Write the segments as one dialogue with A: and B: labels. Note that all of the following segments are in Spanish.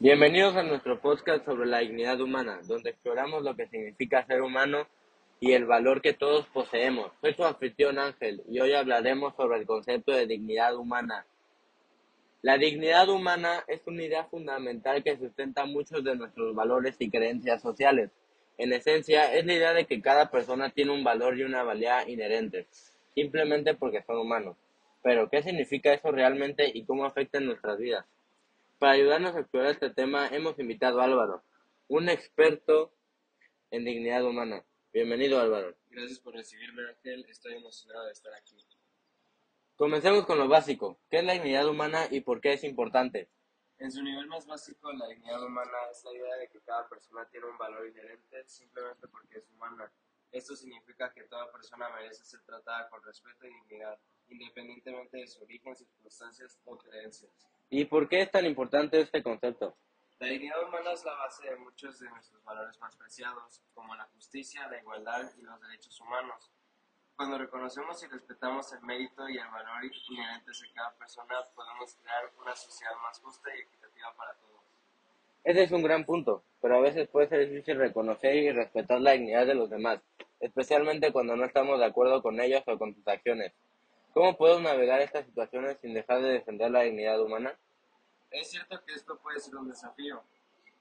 A: Bienvenidos a nuestro podcast sobre la dignidad humana, donde exploramos lo que significa ser humano y el valor que todos poseemos. Soy su anfitrión Ángel y hoy hablaremos sobre el concepto de dignidad humana. La dignidad humana es una idea fundamental que sustenta muchos de nuestros valores y creencias sociales. En esencia, es la idea de que cada persona tiene un valor y una valía inherentes, simplemente porque son humanos. Pero, ¿qué significa eso realmente y cómo afecta en nuestras vidas? Para ayudarnos a explorar este tema, hemos invitado a Álvaro, un experto en dignidad humana. Bienvenido, Álvaro.
B: Gracias por recibirme, Ángel. Estoy emocionado de estar aquí.
A: Comencemos con lo básico. ¿Qué es la dignidad humana y por qué es importante?
B: En su nivel más básico, la dignidad humana es la idea de que cada persona tiene un valor inherente simplemente porque es humana. Esto significa que toda persona merece ser tratada con respeto y dignidad, independientemente de su origen, circunstancias o creencias.
A: ¿Y por qué es tan importante este concepto?
B: La dignidad humana es la base de muchos de nuestros valores más preciados, como la justicia, la igualdad y los derechos humanos. Cuando reconocemos y respetamos el mérito y el valor inherentes de cada persona, podemos crear una sociedad más justa y equitativa para todos.
A: Ese es un gran punto, pero a veces puede ser difícil reconocer y respetar la dignidad de los demás, especialmente cuando no estamos de acuerdo con ellos o con sus acciones. ¿Cómo puedo navegar estas situaciones sin dejar de defender la dignidad humana?
B: Es cierto que esto puede ser un desafío,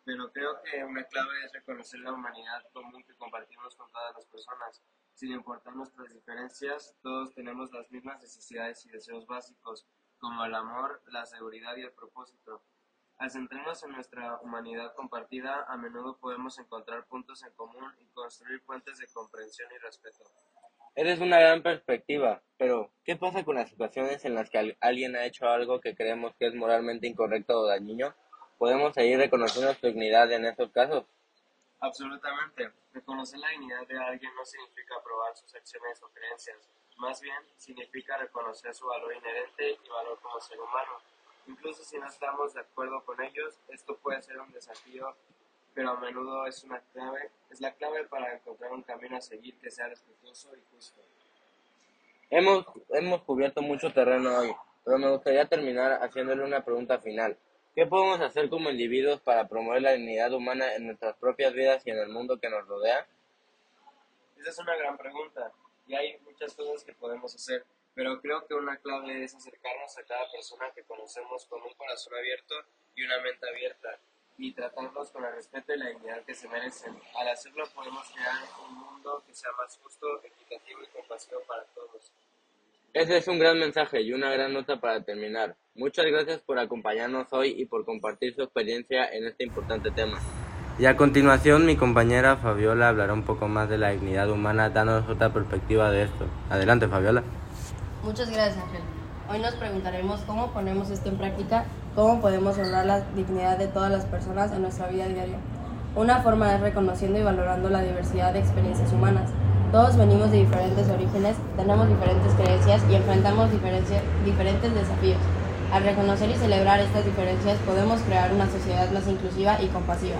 B: pero creo que una clave es reconocer la humanidad común que compartimos con todas las personas. Sin importar nuestras diferencias, todos tenemos las mismas necesidades y deseos básicos, como el amor, la seguridad y el propósito. Al centrarnos en nuestra humanidad compartida, a menudo podemos encontrar puntos en común y construir puentes de comprensión y respeto.
A: Eres una gran perspectiva, pero ¿qué pasa con las situaciones en las que alguien ha hecho algo que creemos que es moralmente incorrecto o dañino? ¿Podemos seguir reconociendo su dignidad en estos casos?
B: Absolutamente. Reconocer la dignidad de alguien no significa aprobar sus acciones o creencias, más bien significa reconocer su valor inherente y valor como ser humano. Incluso si no estamos de acuerdo con ellos, esto puede ser un desafío pero a menudo es una clave, es la clave para encontrar un camino a seguir que sea respetuoso y justo.
A: Hemos, hemos cubierto mucho terreno hoy, pero me gustaría terminar haciéndole una pregunta final. ¿Qué podemos hacer como individuos para promover la dignidad humana en nuestras propias vidas y en el mundo que nos rodea?
B: Esa es una gran pregunta y hay muchas cosas que podemos hacer, pero creo que una clave es acercarnos a cada persona que conocemos con un corazón abierto y una mente abierta y tratarlos con el respeto y la dignidad que se merecen. Al hacerlo podemos crear un mundo que sea más justo, equitativo y compasivo para todos.
A: Ese es un gran mensaje y una gran nota para terminar. Muchas gracias por acompañarnos hoy y por compartir su experiencia en este importante tema. Y a continuación mi compañera Fabiola hablará un poco más de la dignidad humana dándonos otra perspectiva de esto. Adelante Fabiola.
C: Muchas gracias Ángel. Hoy nos preguntaremos cómo ponemos esto en práctica, cómo podemos honrar la dignidad de todas las personas en nuestra vida diaria. Una forma es reconociendo y valorando la diversidad de experiencias humanas. Todos venimos de diferentes orígenes, tenemos diferentes creencias y enfrentamos diferentes desafíos. Al reconocer y celebrar estas diferencias podemos crear una sociedad más inclusiva y compasiva.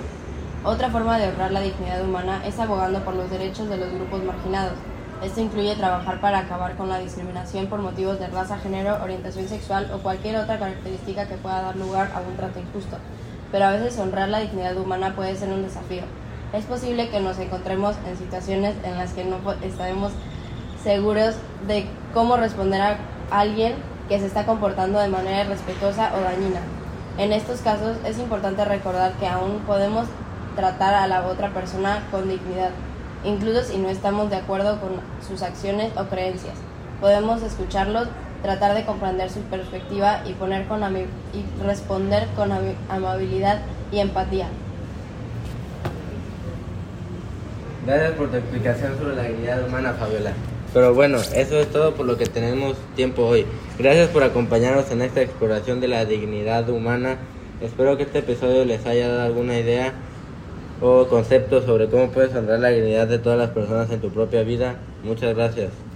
C: Otra forma de honrar la dignidad humana es abogando por los derechos de los grupos marginados, esto incluye trabajar para acabar con la discriminación por motivos de raza, género, orientación sexual o cualquier otra característica que pueda dar lugar a un trato injusto. Pero a veces honrar la dignidad humana puede ser un desafío. Es posible que nos encontremos en situaciones en las que no estaremos seguros de cómo responder a alguien que se está comportando de manera irrespetuosa o dañina. En estos casos es importante recordar que aún podemos tratar a la otra persona con dignidad incluso si no estamos de acuerdo con sus acciones o creencias. Podemos escucharlos, tratar de comprender su perspectiva y, poner con y responder con amabilidad y empatía.
A: Gracias por tu explicación sobre la dignidad humana, Fabiola. Pero bueno, eso es todo por lo que tenemos tiempo hoy. Gracias por acompañarnos en esta exploración de la dignidad humana. Espero que este episodio les haya dado alguna idea o conceptos sobre cómo puedes honrar la dignidad de todas las personas en tu propia vida. Muchas gracias.